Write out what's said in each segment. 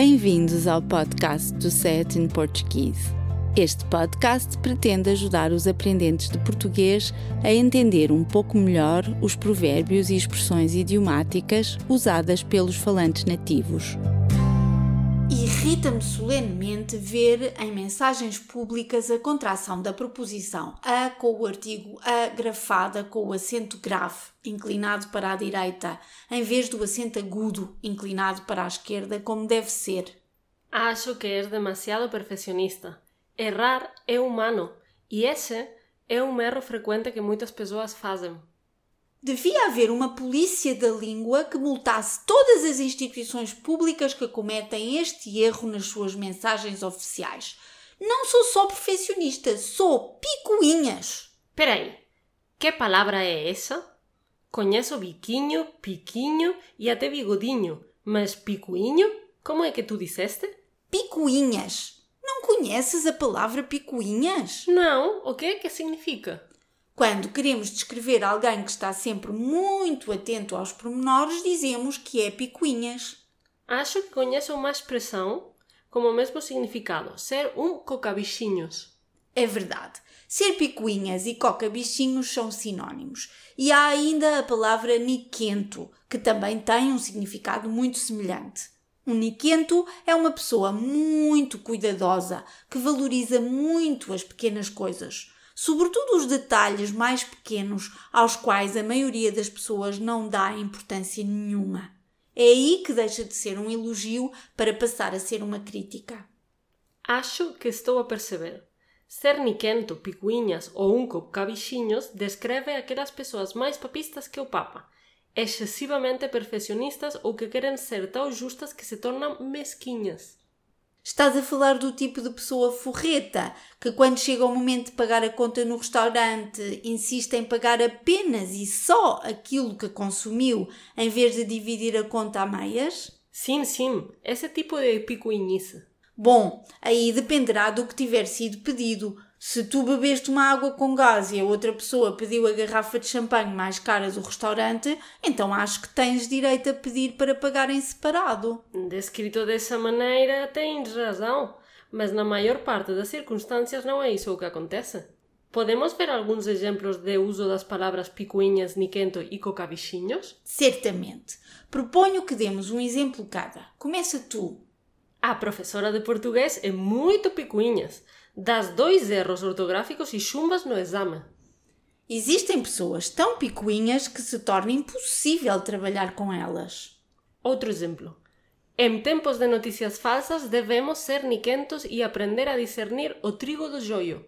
Bem-vindos ao podcast do Set in Portuguese. Este podcast pretende ajudar os aprendentes de português a entender um pouco melhor os provérbios e expressões idiomáticas usadas pelos falantes nativos. Irrita-me solenemente ver em mensagens públicas a contração da proposição a com o artigo a grafada com o acento grave, inclinado para a direita, em vez do acento agudo, inclinado para a esquerda, como deve ser. Acho que és demasiado perfeccionista. Errar é humano e esse é um erro frequente que muitas pessoas fazem. Devia haver uma polícia da língua que multasse todas as instituições públicas que cometem este erro nas suas mensagens oficiais. Não sou só perfeccionista, sou picuinhas. Peraí, que palavra é essa? Conheço biquinho, piquinho e até bigodinho, mas picuinho? Como é que tu disseste? Picuinhas. Não conheces a palavra picuinhas? Não, o que é que significa? Quando queremos descrever alguém que está sempre muito atento aos pormenores, dizemos que é picuinhas. Acho que conheço uma expressão com o mesmo significado, ser um coca-bichinhos. É verdade. Ser picuinhas e coca-bichinhos são sinónimos. E há ainda a palavra niquento, que também tem um significado muito semelhante. Um niquento é uma pessoa muito cuidadosa, que valoriza muito as pequenas coisas, sobretudo os detalhes mais pequenos aos quais a maioria das pessoas não dá importância nenhuma. É aí que deixa de ser um elogio para passar a ser uma crítica. Acho que estou a perceber. Ser niquento, picuinhas ou um cabichinhos descreve aquelas pessoas mais papistas que o Papa excessivamente perfeccionistas ou que querem ser tão justas que se tornam mesquinhas. Estás a falar do tipo de pessoa forreta que, quando chega o momento de pagar a conta no restaurante, insiste em pagar apenas e só aquilo que consumiu em vez de dividir a conta a meias? Sim, sim, esse tipo de picuinhice. Bom, aí dependerá do que tiver sido pedido. Se tu bebeste uma água com gás e a outra pessoa pediu a garrafa de champanhe mais cara do restaurante, então acho que tens direito a pedir para pagar em separado. Descrito dessa maneira, tens razão, mas na maior parte das circunstâncias não é isso o que acontece. Podemos ver alguns exemplos de uso das palavras picuinhas, niquento e cocabichinhos? Certamente. Proponho que demos um exemplo cada. Começa tu. A professora de português é muito picuinhas. Das dois erros ortográficos e chumbas no exame. Existem pessoas tão picuinhas que se torna impossível trabalhar com elas. Outro exemplo. Em tempos de notícias falsas, devemos ser niquentos e aprender a discernir o trigo do joio.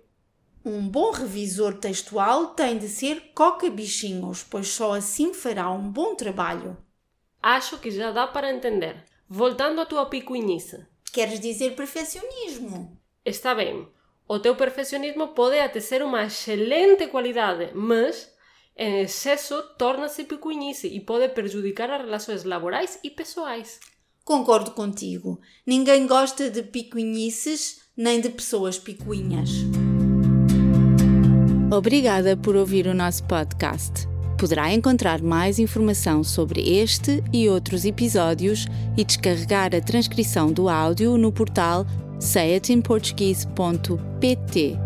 Um bom revisor textual tem de ser coca-bichinhos, pois só assim fará um bom trabalho. Acho que já dá para entender. Voltando à tua picuinice. Queres dizer perfeccionismo? Está bem. O teu perfeccionismo pode até ser uma excelente qualidade, mas em excesso torna-se picuinice e pode prejudicar as relações laborais e pessoais. Concordo contigo. Ninguém gosta de picuinices nem de pessoas picuinhas. Obrigada por ouvir o nosso podcast. Poderá encontrar mais informação sobre este e outros episódios e descarregar a transcrição do áudio no portal sayatinportuguese.pt.